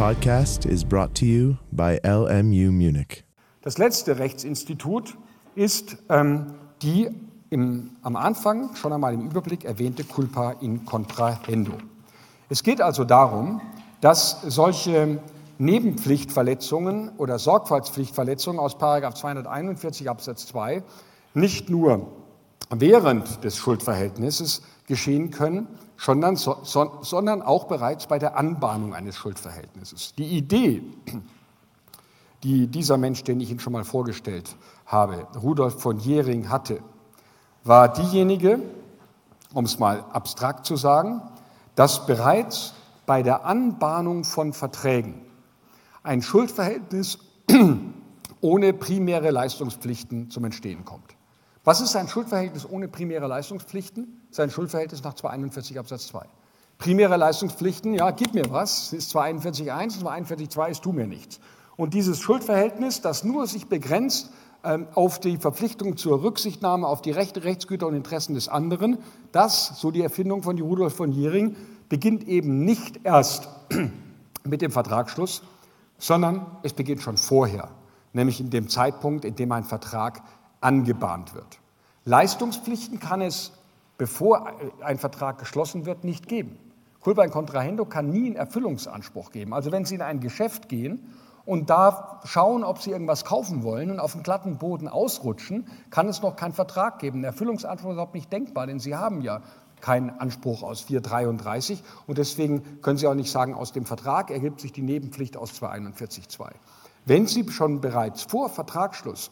podcast is brought to you by LMU Munich. Das letzte Rechtsinstitut ist ähm, die im, am Anfang schon einmal im Überblick erwähnte Culpa in contrahendo. Es geht also darum, dass solche Nebenpflichtverletzungen oder Sorgfaltspflichtverletzungen aus 241 Absatz 2 nicht nur während des Schuldverhältnisses geschehen können, sondern, sondern auch bereits bei der Anbahnung eines Schuldverhältnisses. Die Idee, die dieser Mensch, den ich Ihnen schon mal vorgestellt habe, Rudolf von Jering hatte, war diejenige, um es mal abstrakt zu sagen, dass bereits bei der Anbahnung von Verträgen ein Schuldverhältnis ohne primäre Leistungspflichten zum Entstehen kommt. Was ist ein Schuldverhältnis ohne primäre Leistungspflichten? Sein Schuldverhältnis nach 241 Absatz 2. Primäre Leistungspflichten, ja, gib mir was, ist 241.1 und 241.2 ist tu mir nichts. Und dieses Schuldverhältnis, das nur sich begrenzt ähm, auf die Verpflichtung zur Rücksichtnahme auf die Rechte, Rechtsgüter und Interessen des anderen, das, so die Erfindung von Rudolf von Jering, beginnt eben nicht erst mit dem Vertragsschluss, sondern es beginnt schon vorher, nämlich in dem Zeitpunkt, in dem ein Vertrag angebahnt wird. Leistungspflichten kann es, bevor ein Vertrag geschlossen wird, nicht geben. Culpa Contrahendo kann nie einen Erfüllungsanspruch geben. Also wenn Sie in ein Geschäft gehen und da schauen, ob Sie irgendwas kaufen wollen und auf dem glatten Boden ausrutschen, kann es noch keinen Vertrag geben. Der Erfüllungsanspruch ist überhaupt nicht denkbar, denn Sie haben ja keinen Anspruch aus 433 und deswegen können Sie auch nicht sagen, aus dem Vertrag ergibt sich die Nebenpflicht aus 241.2. Wenn Sie schon bereits vor Vertragsschluss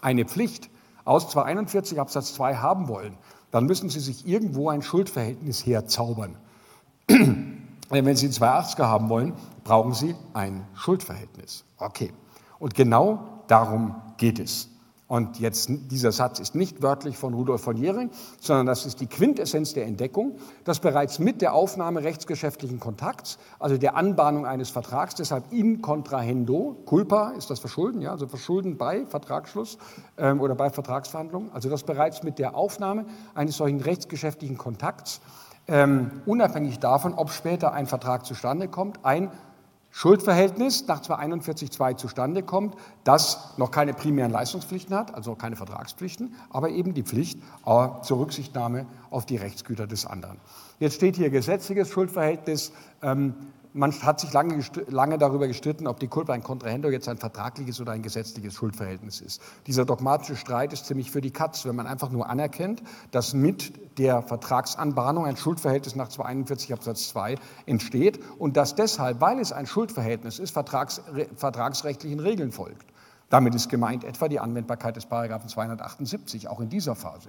eine Pflicht aus 241 Absatz 2 haben wollen, dann müssen Sie sich irgendwo ein Schuldverhältnis herzaubern. Wenn Sie ein 280er haben wollen, brauchen Sie ein Schuldverhältnis. Okay. Und genau darum geht es. Und jetzt, dieser Satz ist nicht wörtlich von Rudolf von Jering, sondern das ist die Quintessenz der Entdeckung, dass bereits mit der Aufnahme rechtsgeschäftlichen Kontakts, also der Anbahnung eines Vertrags, deshalb in contrahendo, culpa ist das Verschulden, ja, also Verschulden bei Vertragsschluss ähm, oder bei Vertragsverhandlungen, also dass bereits mit der Aufnahme eines solchen rechtsgeschäftlichen Kontakts, ähm, unabhängig davon, ob später ein Vertrag zustande kommt, ein Schuldverhältnis nach 241.2 zustande kommt, das noch keine primären Leistungspflichten hat, also keine Vertragspflichten, aber eben die Pflicht äh, zur Rücksichtnahme auf die Rechtsgüter des anderen. Jetzt steht hier gesetzliches Schuldverhältnis. Ähm, man hat sich lange, lange darüber gestritten, ob die Culpa in Contrahendo jetzt ein vertragliches oder ein gesetzliches Schuldverhältnis ist. Dieser dogmatische Streit ist ziemlich für die Katz, wenn man einfach nur anerkennt, dass mit der Vertragsanbahnung ein Schuldverhältnis nach 241 Absatz 2 entsteht und dass deshalb, weil es ein Schuldverhältnis ist, vertrags, vertragsrechtlichen Regeln folgt. Damit ist gemeint etwa die Anwendbarkeit des Paragraphen 278, auch in dieser Phase.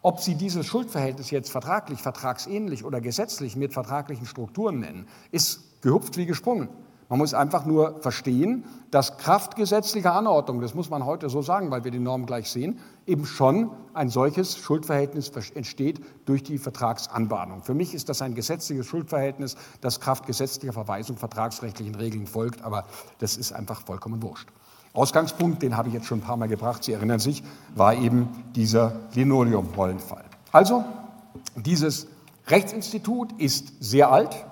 Ob Sie dieses Schuldverhältnis jetzt vertraglich, vertragsähnlich oder gesetzlich mit vertraglichen Strukturen nennen, ist gehupft wie gesprungen. Man muss einfach nur verstehen, dass Kraft gesetzlicher Anordnung, das muss man heute so sagen, weil wir die Normen gleich sehen, eben schon ein solches Schuldverhältnis entsteht durch die Vertragsanbahnung. Für mich ist das ein gesetzliches Schuldverhältnis, das Kraft gesetzlicher Verweisung vertragsrechtlichen Regeln folgt, aber das ist einfach vollkommen wurscht. Ausgangspunkt, den habe ich jetzt schon ein paar Mal gebracht, Sie erinnern sich, war eben dieser Linoleum-Rollenfall. Also, dieses Rechtsinstitut ist sehr alt,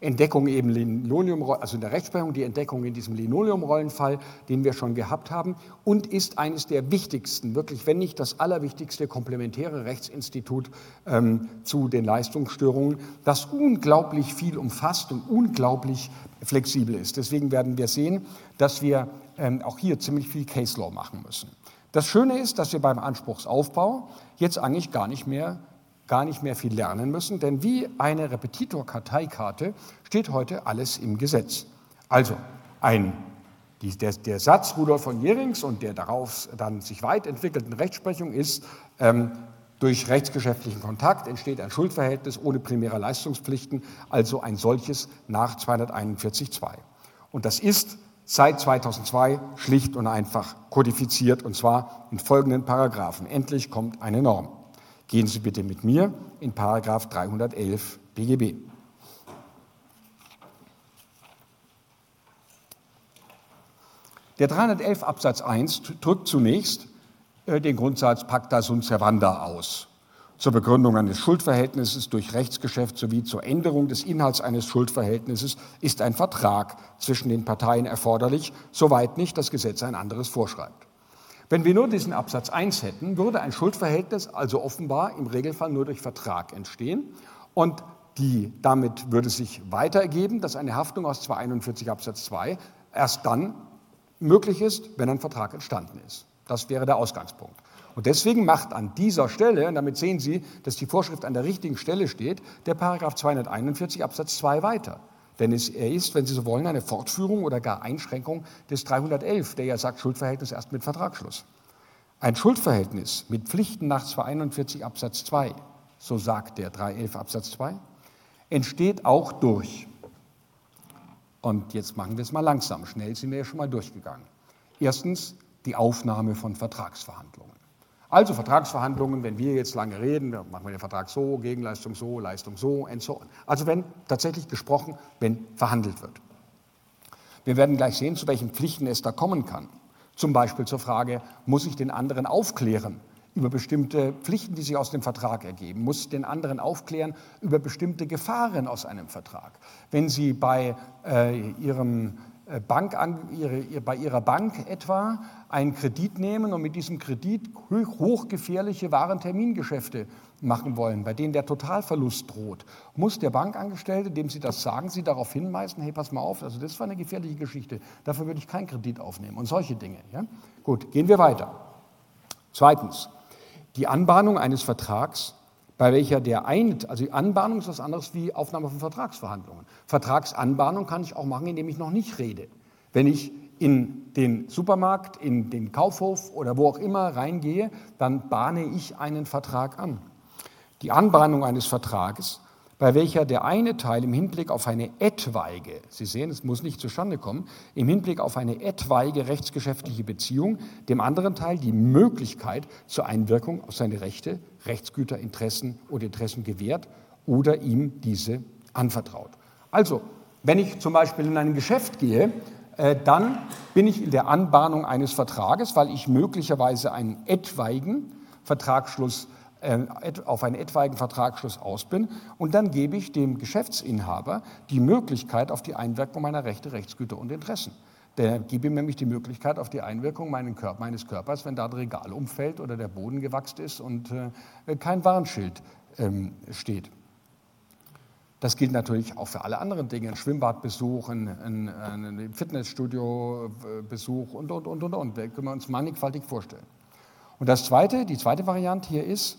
Entdeckung eben Linoleum, also in der Rechtsprechung die Entdeckung in diesem Linoleum-Rollenfall, den wir schon gehabt haben, und ist eines der wichtigsten, wirklich, wenn nicht das allerwichtigste komplementäre Rechtsinstitut ähm, zu den Leistungsstörungen, das unglaublich viel umfasst und unglaublich flexibel ist. Deswegen werden wir sehen, dass wir ähm, auch hier ziemlich viel Case Law machen müssen. Das Schöne ist, dass wir beim Anspruchsaufbau jetzt eigentlich gar nicht mehr gar nicht mehr viel lernen müssen, denn wie eine Repetitor-Karteikarte steht heute alles im Gesetz. Also ein, die, der, der, Satz Rudolf von Jerings und der darauf dann sich weit entwickelten Rechtsprechung ist, ähm, durch rechtsgeschäftlichen Kontakt entsteht ein Schuldverhältnis ohne primäre Leistungspflichten, also ein solches nach 241.2. Und das ist seit 2002 schlicht und einfach kodifiziert, und zwar in folgenden Paragraphen. Endlich kommt eine Norm. Gehen Sie bitte mit mir in Paragraph 311 BGB. Der 311 Absatz 1 drückt zunächst äh, den Grundsatz Pacta sunt servanda aus. zur Begründung eines Schuldverhältnisses durch Rechtsgeschäft sowie zur Änderung des Inhalts eines Schuldverhältnisses ist ein Vertrag zwischen den Parteien erforderlich, soweit nicht das Gesetz ein anderes vorschreibt. Wenn wir nur diesen Absatz 1 hätten, würde ein Schuldverhältnis also offenbar im Regelfall nur durch Vertrag entstehen und die, damit würde sich weiter ergeben, dass eine Haftung aus 241 Absatz 2 erst dann möglich ist, wenn ein Vertrag entstanden ist. Das wäre der Ausgangspunkt. Und deswegen macht an dieser Stelle, und damit sehen Sie, dass die Vorschrift an der richtigen Stelle steht, der Paragraph 241 Absatz 2 weiter. Denn es, er ist, wenn Sie so wollen, eine Fortführung oder gar Einschränkung des 311, der ja sagt, Schuldverhältnis erst mit Vertragsschluss. Ein Schuldverhältnis mit Pflichten nach 241 Absatz 2, so sagt der 311 Absatz 2, entsteht auch durch. Und jetzt machen wir es mal langsam. Schnell sind wir ja schon mal durchgegangen. Erstens die Aufnahme von Vertragsverhandlungen. Also Vertragsverhandlungen, wenn wir jetzt lange reden, machen wir den Vertrag so, Gegenleistung so, Leistung so und so. Also wenn tatsächlich gesprochen, wenn verhandelt wird. Wir werden gleich sehen, zu welchen Pflichten es da kommen kann. Zum Beispiel zur Frage, muss ich den anderen aufklären über bestimmte Pflichten, die sich aus dem Vertrag ergeben, muss den anderen aufklären über bestimmte Gefahren aus einem Vertrag. Wenn Sie bei äh, Ihrem äh, Bank, ihre, bei ihrer Bank etwa einen Kredit nehmen und mit diesem Kredit hochgefährliche Warentermingeschäfte machen wollen, bei denen der Totalverlust droht, muss der Bankangestellte, dem Sie das sagen, Sie darauf hinweisen, hey, pass mal auf, also das war eine gefährliche Geschichte, dafür würde ich keinen Kredit aufnehmen und solche Dinge. Ja? Gut, gehen wir weiter. Zweitens, die Anbahnung eines Vertrags bei welcher der ein, also die Anbahnung ist was anderes wie Aufnahme von Vertragsverhandlungen. Vertragsanbahnung kann ich auch machen, indem ich noch nicht rede. Wenn ich in den Supermarkt, in den Kaufhof oder wo auch immer reingehe, dann bahne ich einen Vertrag an. Die Anbahnung eines Vertrages bei welcher der eine Teil im Hinblick auf eine etwaige, Sie sehen, es muss nicht zustande kommen, im Hinblick auf eine etwaige rechtsgeschäftliche Beziehung dem anderen Teil die Möglichkeit zur Einwirkung auf seine Rechte, Rechtsgüter, Interessen oder Interessen gewährt oder ihm diese anvertraut. Also, wenn ich zum Beispiel in ein Geschäft gehe, dann bin ich in der Anbahnung eines Vertrages, weil ich möglicherweise einen etwaigen Vertragsschluss äh, auf einen etwaigen Vertragsschluss aus bin und dann gebe ich dem Geschäftsinhaber die Möglichkeit auf die Einwirkung meiner Rechte, Rechtsgüter und Interessen. Der gebe ihm nämlich die Möglichkeit auf die Einwirkung meines Körpers, wenn da das Regal umfällt oder der Boden gewachst ist und äh, kein Warnschild ähm, steht. Das gilt natürlich auch für alle anderen Dinge, ein Schwimmbadbesuch, ein, ein, ein Fitnessstudiobesuch und, und, und, und, und. Da können wir uns mannigfaltig vorstellen. Und das zweite, die zweite Variante hier ist,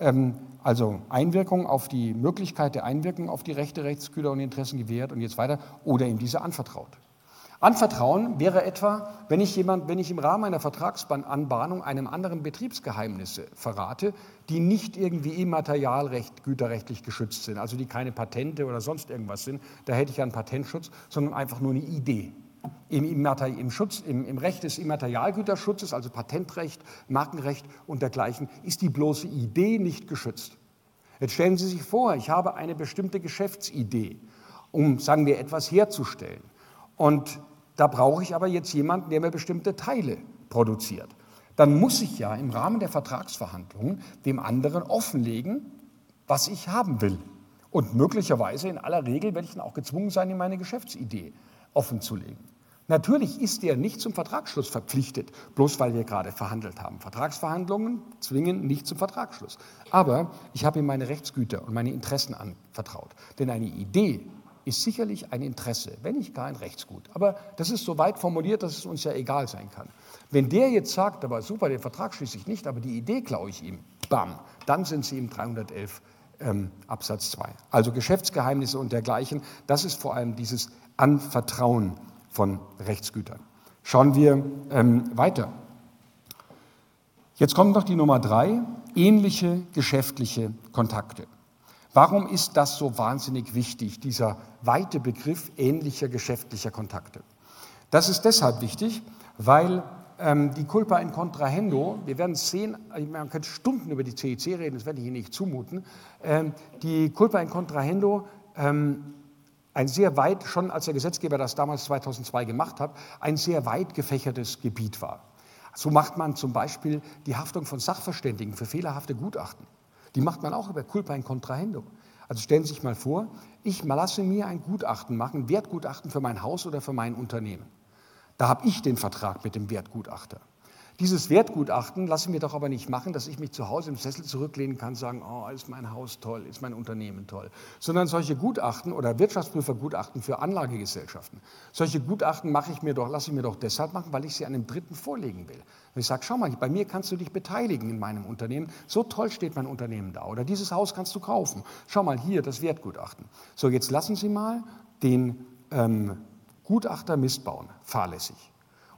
ähm, also Einwirkung auf die Möglichkeit der Einwirkung auf die Rechte, Rechtsgüter und Interessen gewährt und jetzt weiter oder ihm diese anvertraut. Anvertrauen wäre etwa, wenn ich, jemand, wenn ich im Rahmen einer Vertragsanbahnung einem anderen Betriebsgeheimnisse verrate, die nicht irgendwie immaterialrecht, güterrechtlich geschützt sind, also die keine Patente oder sonst irgendwas sind, da hätte ich einen Patentschutz, sondern einfach nur eine Idee. Im, im, Schutz, im, im, Recht des Immaterialgüterschutzes, also Patentrecht, Markenrecht und dergleichen, ist die bloße Idee nicht geschützt. Jetzt stellen Sie sich vor, ich habe eine bestimmte Geschäftsidee, um, sagen wir, etwas herzustellen. Und da brauche ich aber jetzt jemanden, der mir bestimmte Teile produziert. Dann muss ich ja im Rahmen der Vertragsverhandlungen dem anderen offenlegen, was ich haben will. Und möglicherweise in aller Regel werde ich dann auch gezwungen sein, ihm meine Geschäftsidee offenzulegen. Natürlich ist er nicht zum Vertragsschluss verpflichtet, bloß weil wir gerade verhandelt haben. Vertragsverhandlungen zwingen nicht zum Vertragsschluss. Aber ich habe ihm meine Rechtsgüter und meine Interessen anvertraut. Denn eine Idee ist sicherlich ein Interesse, wenn nicht gar ein Rechtsgut. Aber das ist so weit formuliert, dass es uns ja egal sein kann. Wenn der jetzt sagt, aber super, den Vertrag schließe ich nicht, aber die Idee klaue ich ihm, bam, dann sind sie im 311 ähm, Absatz 2. Also Geschäftsgeheimnisse und dergleichen, das ist vor allem dieses Anvertrauen von Rechtsgütern. Schauen wir ähm, weiter. Jetzt kommt noch die Nummer drei, ähnliche geschäftliche Kontakte. Warum ist das so wahnsinnig wichtig, dieser weite Begriff ähnlicher geschäftlicher Kontakte? Das ist deshalb wichtig, weil ähm, die Culpa in Contrahendo, wir werden sehen, man könnte Stunden über die CEC reden, das werde ich Ihnen nicht zumuten, ähm, die Culpa in Contrahendo ähm, ein sehr weit, schon als der Gesetzgeber das damals 2002 gemacht hat, ein sehr weit gefächertes Gebiet war. So macht man zum Beispiel die Haftung von Sachverständigen für fehlerhafte Gutachten. Die macht man auch über Culpa in Contrahendo. Also stellen Sie sich mal vor, ich lasse mir ein Gutachten machen, Wertgutachten für mein Haus oder für mein Unternehmen. Da habe ich den Vertrag mit dem Wertgutachter. Dieses Wertgutachten lasse ich mir doch aber nicht machen, dass ich mich zu Hause im Sessel zurücklehnen kann, sagen, oh, ist mein Haus toll, ist mein Unternehmen toll. Sondern solche Gutachten oder Wirtschaftsprüfergutachten für Anlagegesellschaften, solche Gutachten mache ich mir doch, lasse ich mir doch deshalb machen, weil ich sie einem Dritten vorlegen will. Und ich sage, schau mal, bei mir kannst du dich beteiligen in meinem Unternehmen. So toll steht mein Unternehmen da. Oder dieses Haus kannst du kaufen. Schau mal hier, das Wertgutachten. So, jetzt lassen Sie mal den ähm, Gutachter missbauen, fahrlässig.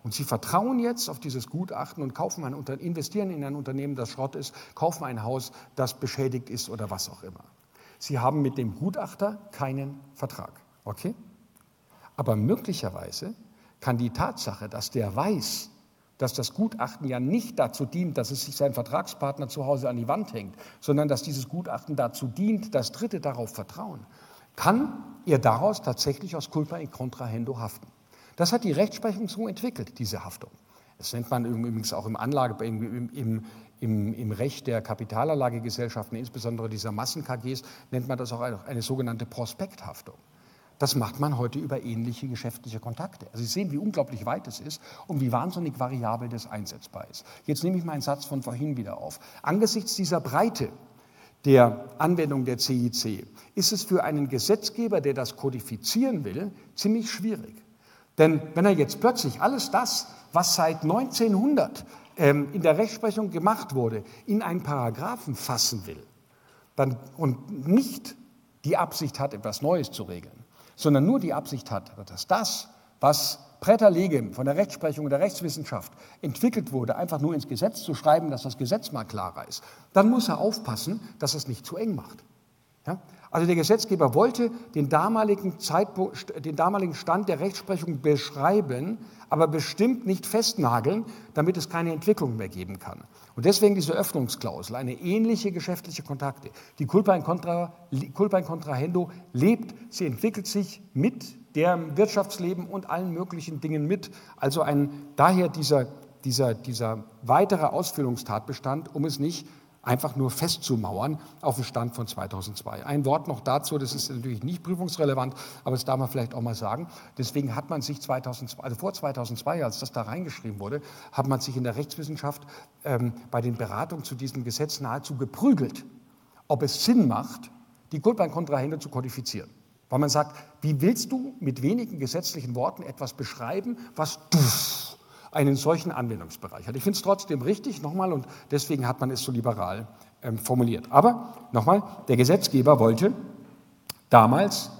Und Sie vertrauen jetzt auf dieses Gutachten und kaufen ein, investieren in ein Unternehmen, das Schrott ist, kaufen ein Haus, das beschädigt ist oder was auch immer. Sie haben mit dem Gutachter keinen Vertrag. Okay? Aber möglicherweise kann die Tatsache, dass der weiß, dass das Gutachten ja nicht dazu dient, dass es sich sein Vertragspartner zu Hause an die Wand hängt, sondern dass dieses Gutachten dazu dient, dass Dritte darauf vertrauen, kann er daraus tatsächlich aus culpa in contrahendo haften. Das hat die Rechtsprechung so entwickelt, diese Haftung. Das nennt man übrigens auch im, Anlage, im, im, im, im Recht der Kapitalanlagegesellschaften, insbesondere dieser Massen-KGs, nennt man das auch eine, eine sogenannte Prospekthaftung. Das macht man heute über ähnliche geschäftliche Kontakte. Also Sie sehen, wie unglaublich weit es ist und wie wahnsinnig variabel das einsetzbar ist. Jetzt nehme ich meinen Satz von vorhin wieder auf. Angesichts dieser Breite der Anwendung der CIC ist es für einen Gesetzgeber, der das kodifizieren will, ziemlich schwierig. Denn wenn er jetzt plötzlich alles das, was seit 1900 ähm, in der Rechtsprechung gemacht wurde, in einen Paragraphen fassen will dann, und nicht die Absicht hat, etwas Neues zu regeln, sondern nur die Absicht hat, dass das, was Präter legem von der Rechtsprechung und der Rechtswissenschaft entwickelt wurde, einfach nur ins Gesetz zu schreiben, dass das Gesetz mal klarer ist, dann muss er aufpassen, dass es nicht zu eng macht. Ja? Also der Gesetzgeber wollte den damaligen, Zeitpunkt, den damaligen Stand der Rechtsprechung beschreiben, aber bestimmt nicht festnageln, damit es keine Entwicklung mehr geben kann. Und deswegen diese Öffnungsklausel, eine ähnliche geschäftliche Kontakte. Die Culpa in, Contra, Culpa in Contrahendo lebt, sie entwickelt sich mit dem Wirtschaftsleben und allen möglichen Dingen mit. Also ein, daher dieser, dieser, dieser weitere Ausführungstatbestand, um es nicht einfach nur festzumauern auf den Stand von 2002. Ein Wort noch dazu, das ist natürlich nicht prüfungsrelevant, aber das darf man vielleicht auch mal sagen. Deswegen hat man sich 2002, also vor 2002, als das da reingeschrieben wurde, hat man sich in der Rechtswissenschaft ähm, bei den Beratungen zu diesem Gesetz nahezu geprügelt, ob es Sinn macht, die Kontrahende zu kodifizieren. Weil man sagt, wie willst du mit wenigen gesetzlichen Worten etwas beschreiben, was du einen solchen Anwendungsbereich hat. Ich finde es trotzdem richtig, nochmal, und deswegen hat man es so liberal ähm, formuliert. Aber nochmal, der Gesetzgeber wollte damals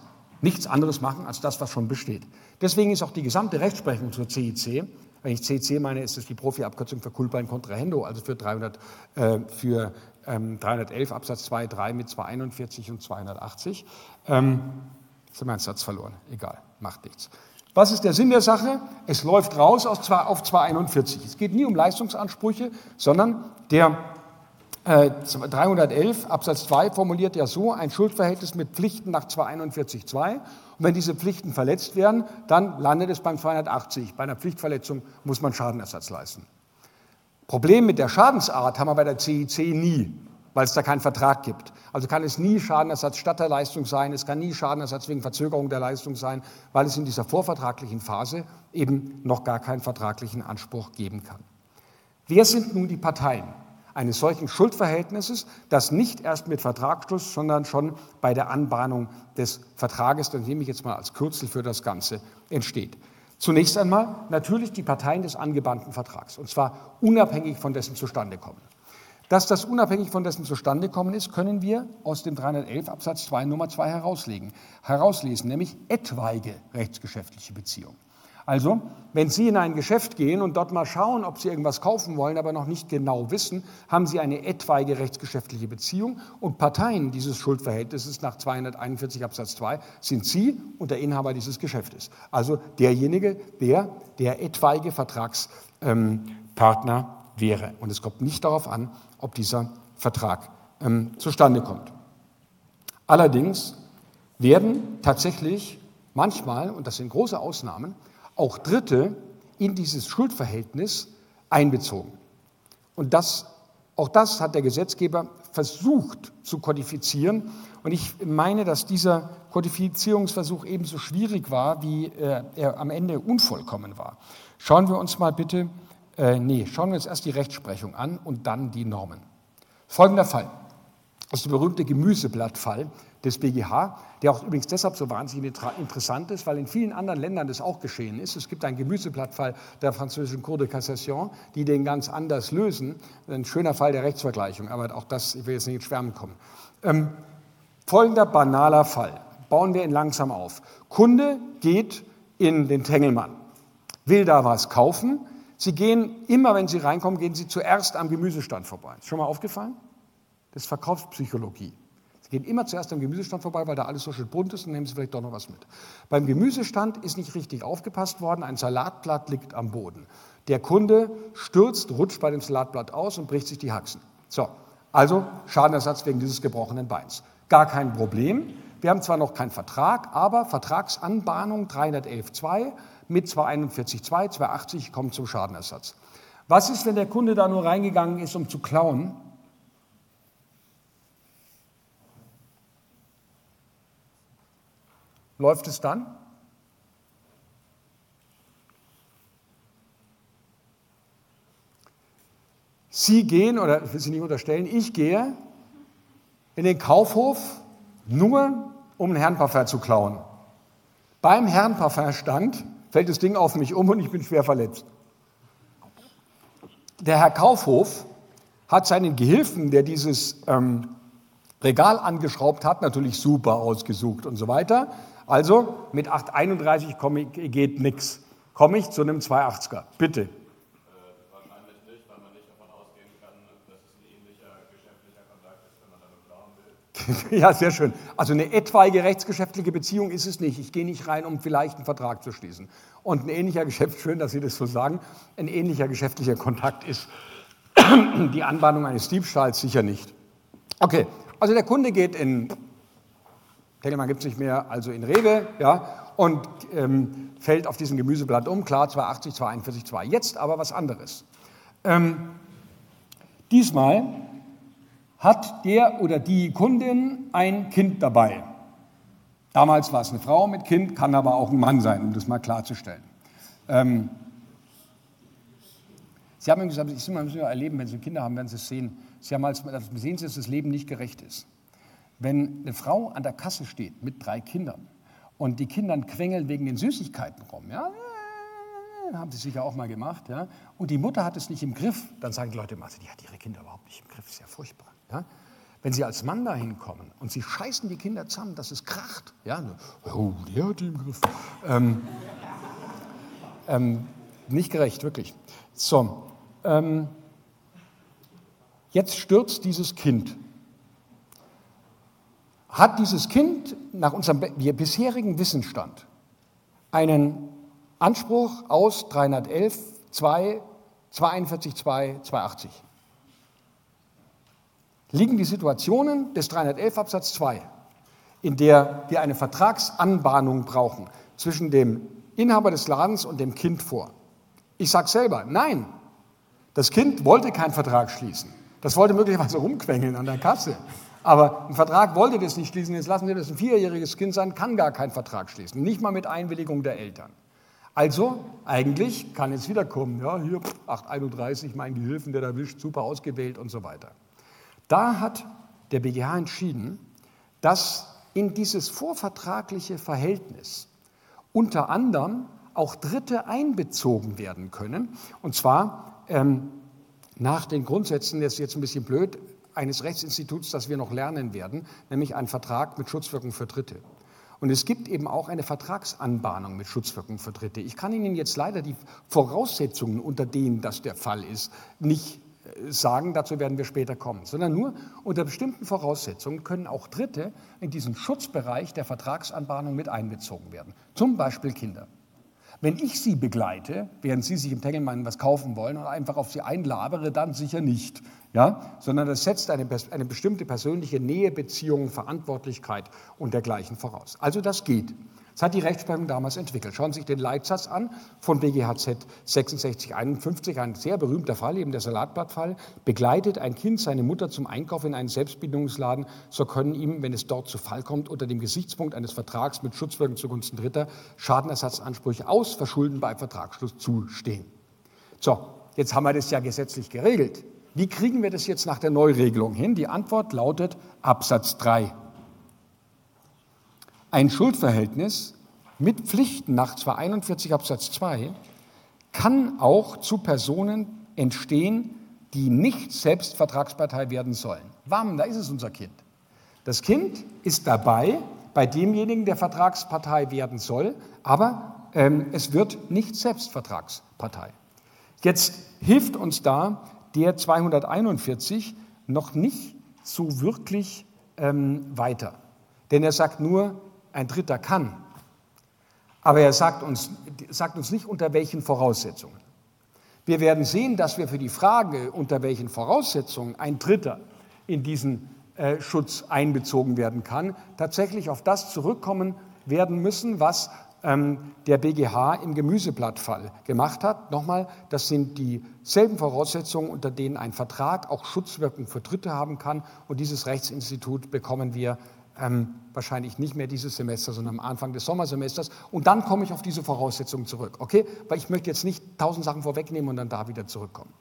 nichts anderes machen als das, was schon besteht. Deswegen ist auch die gesamte Rechtsprechung zur CIC, wenn ich CIC meine, ist es die Profi-Abkürzung für Culpa in Contrahendo, also für, 300, äh, für ähm, 311 Absatz 2, 3 mit 241 und 280. Ähm, jetzt haben wir einen Satz verloren, egal, macht nichts. Was ist der Sinn der Sache? Es läuft raus auf 241. Es geht nie um Leistungsansprüche, sondern der äh, 311 Absatz 2 formuliert ja so ein Schuldverhältnis mit Pflichten nach 241.2. Und wenn diese Pflichten verletzt werden, dann landet es beim 280. Bei einer Pflichtverletzung muss man Schadenersatz leisten. Problem mit der Schadensart haben wir bei der CIC nie weil es da keinen Vertrag gibt. Also kann es nie Schadenersatz statt der Leistung sein, es kann nie Schadenersatz wegen Verzögerung der Leistung sein, weil es in dieser vorvertraglichen Phase eben noch gar keinen vertraglichen Anspruch geben kann. Wer sind nun die Parteien eines solchen Schuldverhältnisses, das nicht erst mit Vertragsschluss, sondern schon bei der Anbahnung des Vertrages, den nehme ich jetzt mal als Kürzel für das Ganze, entsteht? Zunächst einmal natürlich die Parteien des angebahnten Vertrags, und zwar unabhängig von dessen Zustandekommen. Dass das unabhängig von dessen Zustandekommen ist, können wir aus dem 311 Absatz 2 Nummer 2 herauslegen, herauslesen, nämlich etwaige rechtsgeschäftliche Beziehungen. Also, wenn Sie in ein Geschäft gehen und dort mal schauen, ob Sie irgendwas kaufen wollen, aber noch nicht genau wissen, haben Sie eine etwaige rechtsgeschäftliche Beziehung und Parteien dieses Schuldverhältnisses nach 241 Absatz 2 sind Sie und der Inhaber dieses Geschäftes. Also derjenige, der der etwaige Vertragspartner wäre. Und es kommt nicht darauf an, ob dieser Vertrag ähm, zustande kommt. Allerdings werden tatsächlich manchmal, und das sind große Ausnahmen, auch Dritte in dieses Schuldverhältnis einbezogen. Und das Auch das hat der Gesetzgeber versucht zu kodifizieren. Und ich meine, dass dieser Kodifizierungsversuch ebenso schwierig war, wie äh, er am Ende unvollkommen war. Schauen wir uns mal bitte, äh, nee, schauen wir uns erst die Rechtsprechung an und dann die Normen. Folgender Fall. Das ist der berühmte Gemüseblattfall des BGH, der auch übrigens deshalb so wahnsinnig interessant ist, weil in vielen anderen Ländern das auch geschehen ist. Es gibt einen Gemüseblattfall der französischen Cour de Cassation, die den ganz anders lösen. Ein schöner Fall der Rechtsvergleichung, aber auch das, ich will jetzt nicht ins Schwärmen kommen. Ähm, folgender banaler Fall. Bauen wir ihn langsam auf. Kunde geht in den Tengelmann, will da was kaufen. Sie gehen, immer wenn Sie reinkommen, gehen Sie zuerst am Gemüsestand vorbei. Ist schon mal aufgefallen? Das ist Verkaufspsychologie. Sie gehen immer zuerst am Gemüsestand vorbei, weil da alles so schön bunt ist und nehmen Sie vielleicht doch noch was mit. Beim Gemüsestand ist nicht richtig aufgepasst worden, ein Salatblatt liegt am Boden. Der Kunde stürzt, rutscht bei dem Salatblatt aus und bricht sich die Haxen. So, also Schadenersatz wegen dieses gebrochenen Beins. Gar kein Problem. Wir haben zwar noch keinen Vertrag, aber Vertragsanbahnung 311.2 mit 241.2, 280 kommt zum Schadenersatz. Was ist, wenn der Kunde da nur reingegangen ist, um zu klauen Läuft es dann? Sie gehen, oder ich will Sie nicht unterstellen, ich gehe in den Kaufhof nur, um einen Herrenparfum zu klauen. Beim Herrenparfumstand fällt das Ding auf mich um und ich bin schwer verletzt. Der Herr Kaufhof hat seinen Gehilfen, der dieses ähm, Regal angeschraubt hat, natürlich super ausgesucht und so weiter. Also mit 831 geht nichts. Komme ich zu einem 280er? Bitte. Äh, wahrscheinlich nicht, weil man nicht davon ausgehen kann, dass es ein ähnlicher geschäftlicher Kontakt ist, wenn man damit planen will. ja, sehr schön. Also eine etwaige rechtsgeschäftliche Beziehung ist es nicht. Ich gehe nicht rein, um vielleicht einen Vertrag zu schließen. Und ein ähnlicher Geschäft, schön, dass Sie das so sagen, ein ähnlicher geschäftlicher Kontakt ist die Anbahnung eines Diebstahls sicher nicht. Okay, also der Kunde geht in Tengelmann gibt es nicht mehr, also in Rewe, ja, und ähm, fällt auf diesem Gemüseblatt um, klar, 280, 241, 2. Jetzt aber was anderes. Ähm, diesmal hat der oder die Kundin ein Kind dabei. Damals war es eine Frau mit Kind, kann aber auch ein Mann sein, um das mal klarzustellen. Ähm, Sie haben gesagt, das müssen wir erleben, wenn Sie Kinder haben, werden Sie es sehen. Sie haben als, sehen Sie, dass das Leben nicht gerecht ist. Wenn eine Frau an der Kasse steht mit drei Kindern und die Kinder quengeln wegen den Süßigkeiten rum, ja, haben sie sicher auch mal gemacht, ja, und die Mutter hat es nicht im Griff, dann sagen die Leute, die hat ihre Kinder überhaupt nicht im Griff, ist ja furchtbar. Ja. Wenn sie als Mann da hinkommen und sie scheißen die Kinder zusammen, dass es kracht, ja, oh, die hat die im Griff. Ähm, ähm, nicht gerecht, wirklich. So, ähm, jetzt stürzt dieses Kind hat dieses Kind nach unserem bisherigen Wissensstand einen Anspruch aus 311, 2, 42, 2, 280. Liegen die Situationen des 311 Absatz 2, in der wir eine Vertragsanbahnung brauchen zwischen dem Inhaber des Ladens und dem Kind vor? Ich sage selber, nein, das Kind wollte keinen Vertrag schließen. Das wollte möglicherweise rumquengeln an der Kasse. Aber ein Vertrag wollte das nicht schließen. Jetzt lassen Sie das ein vierjähriges Kind sein, kann gar keinen Vertrag schließen. Nicht mal mit Einwilligung der Eltern. Also, eigentlich kann jetzt wieder kommen, ja, hier 831, mein Gehilfen, der da wischt, super ausgewählt und so weiter. Da hat der BGH entschieden, dass in dieses vorvertragliche Verhältnis unter anderem auch Dritte einbezogen werden können. Und zwar ähm, nach den Grundsätzen, das ist jetzt ein bisschen blöd, eines Rechtsinstituts, das wir noch lernen werden, nämlich einen Vertrag mit Schutzwirkung für Dritte. Und es gibt eben auch eine Vertragsanbahnung mit Schutzwirkung für Dritte. Ich kann Ihnen jetzt leider die Voraussetzungen, unter denen das der Fall ist, nicht sagen, dazu werden wir später kommen, sondern nur unter bestimmten Voraussetzungen können auch Dritte in diesen Schutzbereich der Vertragsanbahnung mit einbezogen werden, zum Beispiel Kinder. Wenn ich Sie begleite, während Sie sich im Tengelmann was kaufen wollen und einfach auf Sie einlabere, dann sicher nicht. ja, sondern das setzt eine, eine bestimmte persönliche Nähe, Beziehung, Verantwortlichkeit und dergleichen voraus. Also das geht. Das hat die Rechtsprechung damals entwickelt. Schauen Sie sich den Leitsatz an von BGHZ 6651, ein sehr berühmter Fall, eben der Salatblattfall. Begleitet ein Kind seine Mutter zum Einkauf in einen Selbstbedienungsladen, so können ihm, wenn es dort zu Fall kommt, unter dem Gesichtspunkt eines Vertrags mit Schutzwirkung zugunsten Dritter Schadenersatzansprüche aus Verschulden bei Vertragsschluss zustehen. So, jetzt haben wir das ja gesetzlich geregelt. Wie kriegen wir das jetzt nach der Neuregelung hin? Die Antwort lautet Absatz 3 ein Schuldverhältnis mit Pflichten nach 241 Absatz 2 kann auch zu Personen entstehen, die nicht selbst Vertragspartei werden sollen. Warum? Da ist es unser Kind. Das Kind ist dabei bei demjenigen, der Vertragspartei werden soll, aber ähm, es wird nicht selbst Vertragspartei. Jetzt hilft uns da der 241 noch nicht so wirklich ähm, weiter. Denn er sagt nur, ein Dritter kann. Aber er sagt uns, sagt uns nicht, unter welchen Voraussetzungen. Wir werden sehen, dass wir für die Frage, unter welchen Voraussetzungen ein Dritter in diesen äh, Schutz einbezogen werden kann, tatsächlich auf das zurückkommen werden müssen, was ähm, der BGH im Gemüseblattfall gemacht hat. Nochmal, das sind dieselben Voraussetzungen, unter denen ein Vertrag auch Schutzwirkung für Dritte haben kann. Und dieses Rechtsinstitut bekommen wir ähm, wahrscheinlich nicht mehr dieses Semester, sondern am Anfang des Sommersemesters. Und dann komme ich auf diese Voraussetzungen zurück. Okay? Weil ich möchte jetzt nicht tausend Sachen vorwegnehmen und dann da wieder zurückkommen.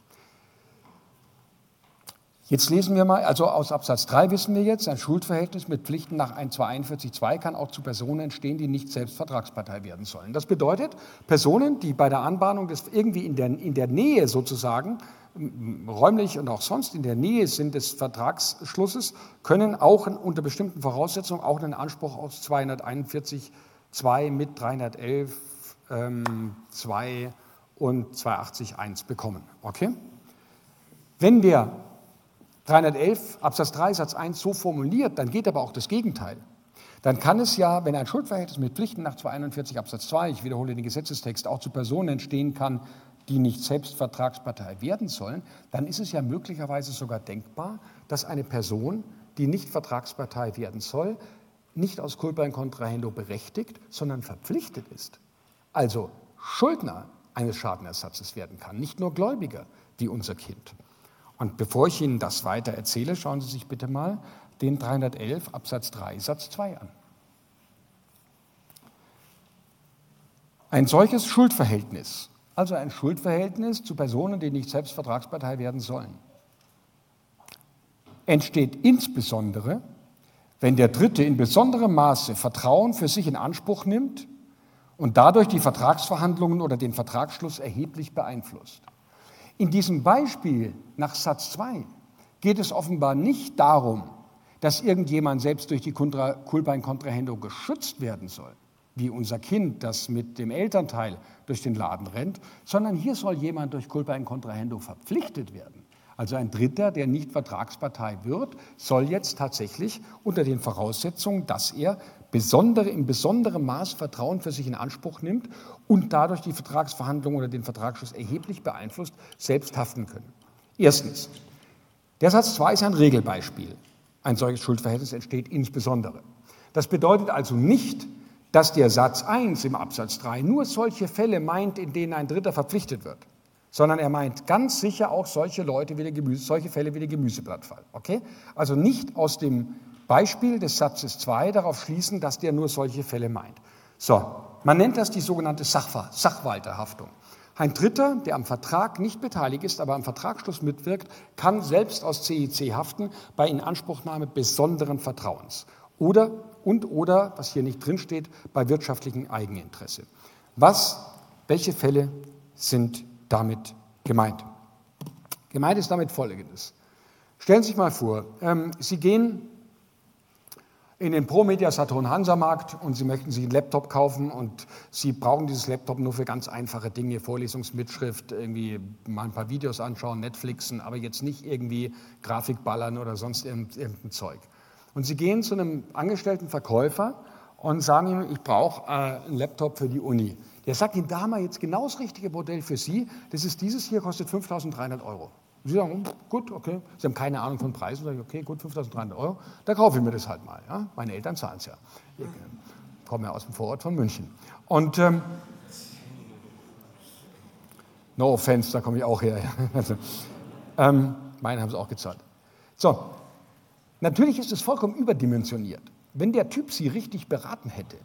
Jetzt lesen wir mal, also aus Absatz 3 wissen wir jetzt, ein Schuldverhältnis mit Pflichten nach 241.2 kann auch zu Personen entstehen, die nicht selbst Vertragspartei werden sollen. Das bedeutet, Personen, die bei der Anbahnung des irgendwie in der, in der Nähe sozusagen räumlich und auch sonst in der Nähe sind des Vertragsschlusses, können auch unter bestimmten Voraussetzungen auch einen Anspruch aus 241 2 mit 311 ähm, 2 und 280 1 bekommen. Okay? Wenn der 311 Absatz 3 Satz 1 so formuliert, dann geht aber auch das Gegenteil. Dann kann es ja, wenn ein Schuldverhältnis mit Pflichten nach 241 Absatz 2, ich wiederhole den Gesetzestext, auch zu Personen entstehen kann, die nicht selbst Vertragspartei werden sollen, dann ist es ja möglicherweise sogar denkbar, dass eine Person, die nicht Vertragspartei werden soll, nicht aus culpa in contrahendo berechtigt, sondern verpflichtet ist. Also Schuldner eines Schadenersatzes werden kann, nicht nur Gläubiger wie unser Kind. Und bevor ich Ihnen das weiter erzähle, schauen Sie sich bitte mal den 311 Absatz 3 Satz 2 an. Ein solches Schuldverhältnis also ein Schuldverhältnis zu Personen, die nicht selbst Vertragspartei werden sollen. Entsteht insbesondere, wenn der Dritte in besonderem Maße Vertrauen für sich in Anspruch nimmt und dadurch die Vertragsverhandlungen oder den Vertragsschluss erheblich beeinflusst. In diesem Beispiel nach Satz 2 geht es offenbar nicht darum, dass irgendjemand selbst durch die Culpa in Contrahendo geschützt werden soll, wie unser Kind, das mit dem Elternteil durch den Laden rennt, sondern hier soll jemand durch Culpa in Contrahendo verpflichtet werden. Also ein Dritter, der nicht Vertragspartei wird, soll jetzt tatsächlich unter den Voraussetzungen, dass er besondere, in besonderem Maß Vertrauen für sich in Anspruch nimmt und dadurch die Vertragsverhandlungen oder den Vertragsschluss erheblich beeinflusst, selbst haften können. Erstens, der Satz 2 ist ein Regelbeispiel. Ein solches Schuldverhältnis entsteht insbesondere. Das bedeutet also nicht, dass der Satz 1 im Absatz 3 nur solche Fälle meint, in denen ein Dritter verpflichtet wird, sondern er meint ganz sicher auch solche, Leute wie der Gemüse, solche Fälle wie der Gemüseblattfall. Okay? Also nicht aus dem Beispiel des Satzes 2 darauf schließen, dass der nur solche Fälle meint. So, man nennt das die sogenannte Sachver Sachwalterhaftung. Ein Dritter, der am Vertrag nicht beteiligt ist, aber am Vertragsschluss mitwirkt, kann selbst aus CIC haften bei Inanspruchnahme besonderen Vertrauens oder und oder, was hier nicht drinsteht, bei wirtschaftlichem Eigeninteresse. Was, welche Fälle sind damit gemeint? Gemeint ist damit Folgendes. Stellen Sie sich mal vor, ähm, Sie gehen in den Pro Media Saturn Hansamarkt und Sie möchten sich einen Laptop kaufen und Sie brauchen dieses Laptop nur für ganz einfache Dinge, Vorlesungsmitschrift, irgendwie mal ein paar Videos anschauen, Netflixen, aber jetzt nicht irgendwie Grafik ballern oder sonst irgendein Zeug. Und Sie gehen zu einem angestellten Verkäufer und sagen ihm, ich brauche äh, einen Laptop für die Uni. Der sagt Ihnen, da haben wir jetzt genau das richtige Modell für Sie. Das ist dieses hier, kostet 5.300 Euro. Und Sie sagen, gut, okay, Sie haben keine Ahnung von Preisen. Sage ich, okay, gut, 5.300 Euro, da kaufe ich mir das halt mal. Ja? Meine Eltern zahlen es ja. Ich komme ja aus dem Vorort von München. Und ähm, no offense, da komme ich auch her. Also, ähm, meine haben es auch gezahlt. So, natürlich ist es vollkommen überdimensioniert. Wenn der Typ Sie richtig beraten hätte,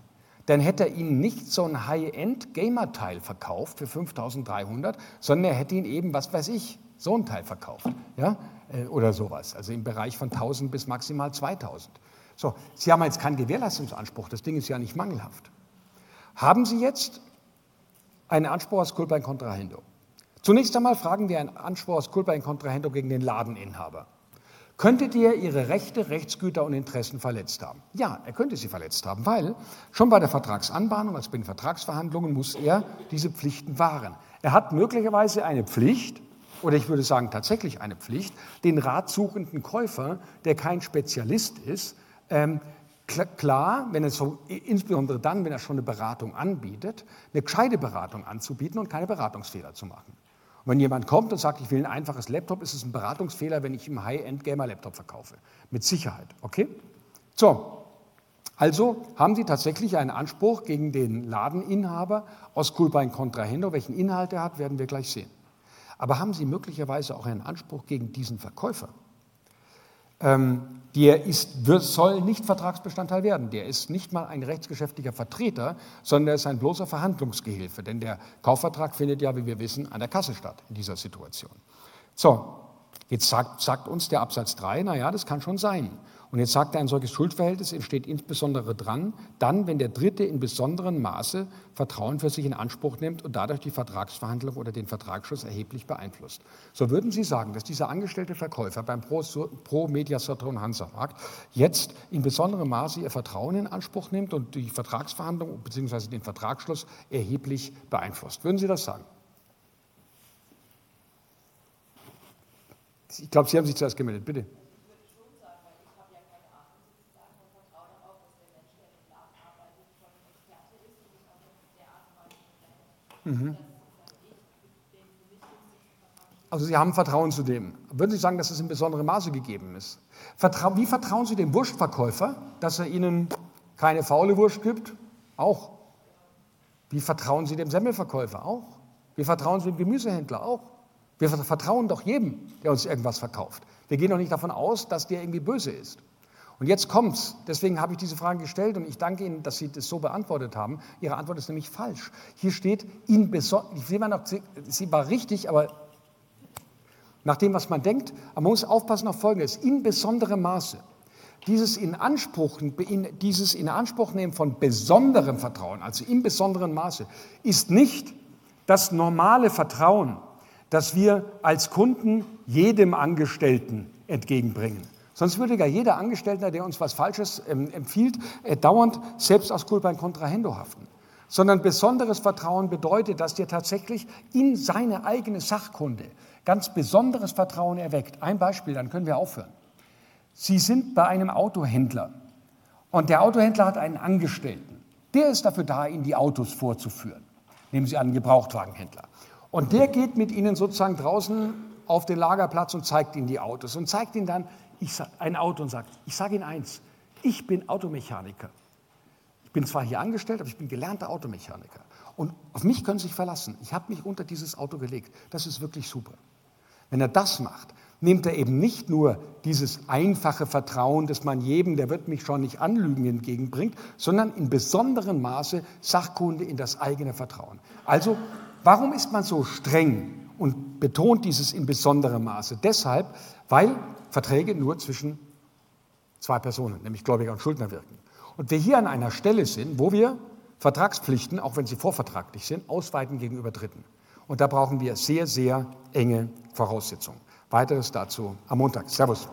dann hätte er Ihnen nicht so ein High-End-Gamer-Teil verkauft für 5300, sondern er hätte Ihnen eben, was weiß ich, so ein Teil verkauft. Ja? Äh, oder sowas. Also im Bereich von 1000 bis maximal 2000. So, Sie haben jetzt keinen Gewährleistungsanspruch, das Ding ist ja nicht mangelhaft. Haben Sie jetzt einen Anspruch als Culpa in Contrahendo? Zunächst einmal fragen wir einen Anspruch als Culpa in Contrahendo gegen den Ladeninhaber. Könnte der Ihre Rechte, Rechtsgüter und Interessen verletzt haben? Ja, er könnte sie verletzt haben, weil schon bei der Vertragsanbahnung, also bei den Vertragsverhandlungen, muss er diese Pflichten wahren. Er hat möglicherweise eine Pflicht, oder ich würde sagen tatsächlich eine Pflicht, den ratsuchenden Käufer, der kein Spezialist ist, ähm, klar, wenn es so, insbesondere dann, wenn er schon eine Beratung anbietet, eine gescheite Beratung anzubieten und keine Beratungsfehler zu machen. Wenn jemand kommt und sagt, ich will ein einfaches Laptop, ist es ein Beratungsfehler, wenn ich im High-End-Gamer-Laptop verkaufe. Mit Sicherheit, okay? So, also haben Sie tatsächlich einen Anspruch gegen den Ladeninhaber aus Kulbein Contrahendo. Welchen Inhalt er hat, werden wir gleich sehen. Aber haben Sie möglicherweise auch einen Anspruch gegen diesen Verkäufer? Ähm, der ist, wird, soll nicht Vertragsbestandteil werden. Der ist nicht mal ein rechtsgeschäftlicher Vertreter, sondern er ist ein bloßer Verhandlungsgehilfe. Denn der Kaufvertrag findet ja, wie wir wissen, an der Kasse statt in dieser Situation. So, jetzt sagt, sagt uns der Absatz 3, naja, das kann schon sein. Und jetzt sagt er, ein solches Schuldverhältnis entsteht insbesondere dran, dann, wenn der Dritte in besonderem Maße Vertrauen für sich in Anspruch nimmt und dadurch die Vertragsverhandlung oder den Vertragsschluss erheblich beeinflusst. So würden Sie sagen, dass dieser angestellte Verkäufer beim Pro, Pro Media Saturn Hansamarkt jetzt in besonderem Maße ihr Vertrauen in Anspruch nimmt und die Vertragsverhandlung bzw. den Vertragsschluss erheblich beeinflusst. Würden Sie das sagen? Ich glaube, Sie haben sich zuerst gemeldet. Bitte. Mhm. Also Sie haben Vertrauen zu dem. Würden Sie sagen, dass es in besonderem Maße gegeben ist? Vertra Wie vertrauen Sie dem Wurstverkäufer, dass er Ihnen keine faule Wurst gibt? Auch. Wie vertrauen Sie dem Semmelverkäufer? Auch. Wie vertrauen Sie dem Gemüsehändler? Auch. Wir vertrauen doch jedem, der uns irgendwas verkauft. Wir gehen doch nicht davon aus, dass der irgendwie böse ist. Und jetzt kommt's. Deswegen habe ich diese Frage gestellt und ich danke Ihnen, dass Sie das so beantwortet haben. Ihre Antwort ist nämlich falsch. Hier steht in besonders, sie war richtig, aber nach dem, was man denkt, man muss aufpassen auf Folgendes, in besonderem Maße. Dieses in dieses in von besonderem Vertrauen, also in besonderem Maße, ist nicht das normale Vertrauen, das wir als Kunden jedem Angestellten entgegenbringen. Sonst würde ja jeder Angestellte, der uns was Falsches ähm, empfiehlt, äh, dauernd selbst aus Culpa in Contrahendo haften. Sondern besonderes Vertrauen bedeutet, dass der tatsächlich in seine eigene Sachkunde ganz besonderes Vertrauen erweckt. Ein Beispiel, dann können wir aufhören. Sie sind bei einem Autohändler und der Autohändler hat einen Angestellten. Der ist dafür da, Ihnen die Autos vorzuführen. Nehmen Sie an, einen Gebrauchtwagenhändler. Und der geht mit Ihnen sozusagen draußen auf den Lagerplatz und zeigt Ihnen die Autos und zeigt Ihnen dann, sag, ein Auto und sagt, ich sage Ihnen eins, ich bin Automechaniker. Ich bin zwar hier angestellt, aber ich bin gelernter Automechaniker. Und auf mich können Sie sich verlassen. Ich habe mich unter dieses Auto gelegt. Das ist wirklich super. Wenn er das macht, nimmt er eben nicht nur dieses einfache Vertrauen, das man jedem, der wird mich schon nicht anlügen, entgegenbringt, sondern in besonderem Maße Sachkunde in das eigene Vertrauen. Also, warum ist man so streng und betont dieses in besonderem Maße? Deshalb, weil Verträge nur zwischen zwei Personen, nämlich Gläubiger und Schuldner wirken. Und wir hier an einer Stelle sind, wo wir Vertragspflichten, auch wenn sie vorvertraglich sind, ausweiten gegenüber Dritten. Und da brauchen wir sehr, sehr enge Voraussetzungen. Weiteres dazu am Montag. Servus.